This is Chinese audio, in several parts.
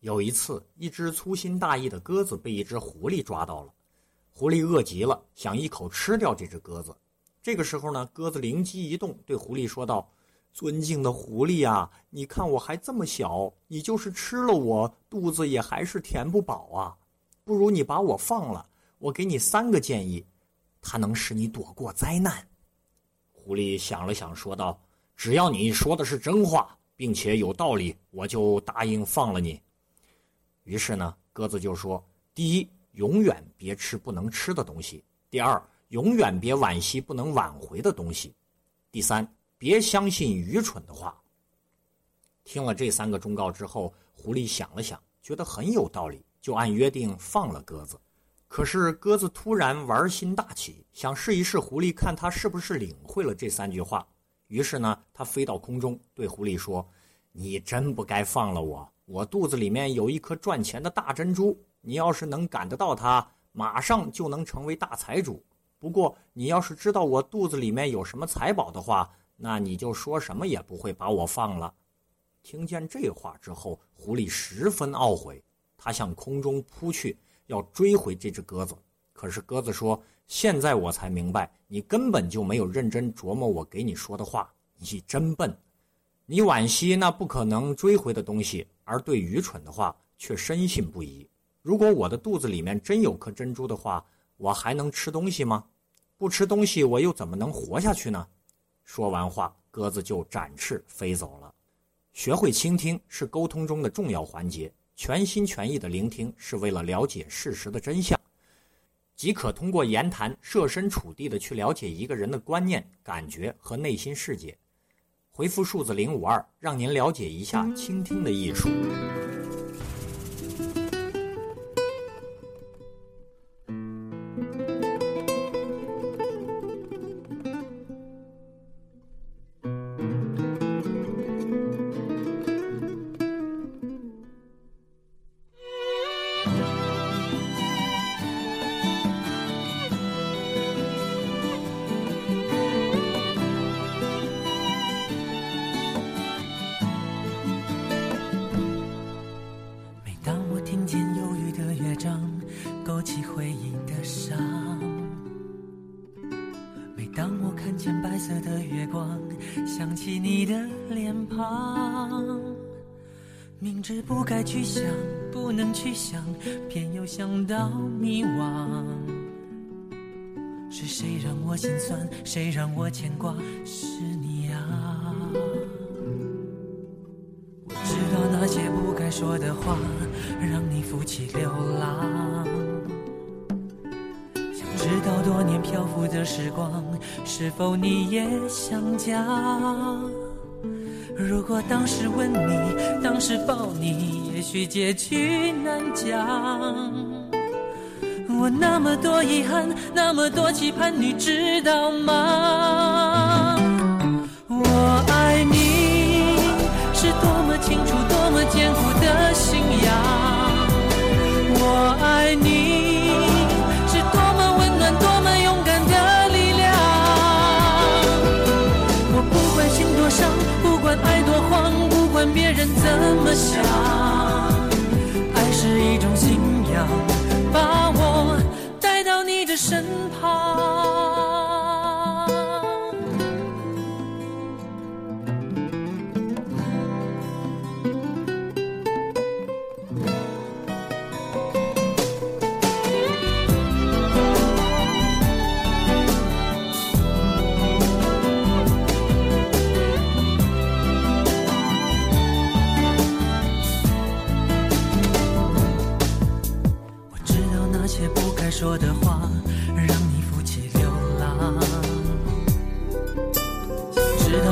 有一次，一只粗心大意的鸽子被一只狐狸抓到了，狐狸饿极了，想一口吃掉这只鸽子。这个时候呢，鸽子灵机一动，对狐狸说道：“尊敬的狐狸啊，你看我还这么小，你就是吃了我，肚子也还是填不饱啊。不如你把我放了，我给你三个建议，它能使你躲过灾难。”狐狸想了想，说道：“只要你说的是真话，并且有道理，我就答应放了你。”于是呢，鸽子就说：第一，永远别吃不能吃的东西；第二，永远别惋惜不能挽回的东西；第三，别相信愚蠢的话。听了这三个忠告之后，狐狸想了想，觉得很有道理，就按约定放了鸽子。可是鸽子突然玩心大起，想试一试狐狸，看他是不是领会了这三句话。于是呢，他飞到空中，对狐狸说：“你真不该放了我。”我肚子里面有一颗赚钱的大珍珠，你要是能赶得到它，马上就能成为大财主。不过，你要是知道我肚子里面有什么财宝的话，那你就说什么也不会把我放了。听见这话之后，狐狸十分懊悔，他向空中扑去，要追回这只鸽子。可是鸽子说：“现在我才明白，你根本就没有认真琢磨我给你说的话，你真笨。你惋惜那不可能追回的东西。”而对愚蠢的话却深信不疑。如果我的肚子里面真有颗珍珠的话，我还能吃东西吗？不吃东西，我又怎么能活下去呢？说完话，鸽子就展翅飞走了。学会倾听是沟通中的重要环节，全心全意的聆听是为了了解事实的真相，即可通过言谈设身处地的去了解一个人的观念、感觉和内心世界。回复数字零五二，让您了解一下倾听的艺术。色的月光，想起你的脸庞。明知不该去想，不能去想，偏又想到迷惘。是谁让我心酸？谁让我牵挂？是你啊！我知道那些不该说的话，让你负气流浪。想知道多年漂浮的时光，是否你也想家？如果当时吻你，当时抱你，也许结局难讲。我那么多遗憾，那么多期盼，你知道吗？伤，不管爱多慌，不管别人怎么想，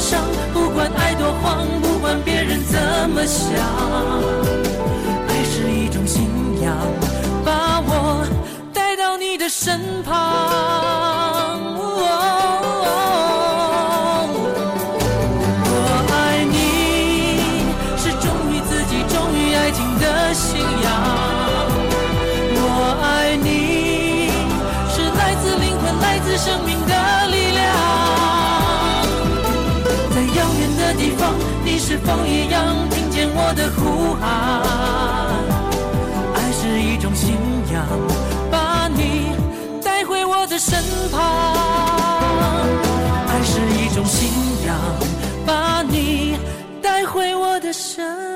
伤，不管爱多慌，不管别人怎么想，爱是一种信仰，把我带到你的身旁。我爱你是忠于自己、忠于爱情的信仰。我爱你是来自灵魂、来自生命的力量。在遥远的地方，你是否一样听见我的呼喊？爱是一种信仰，把你带回我的身旁。爱是一种信仰，把你带回我的身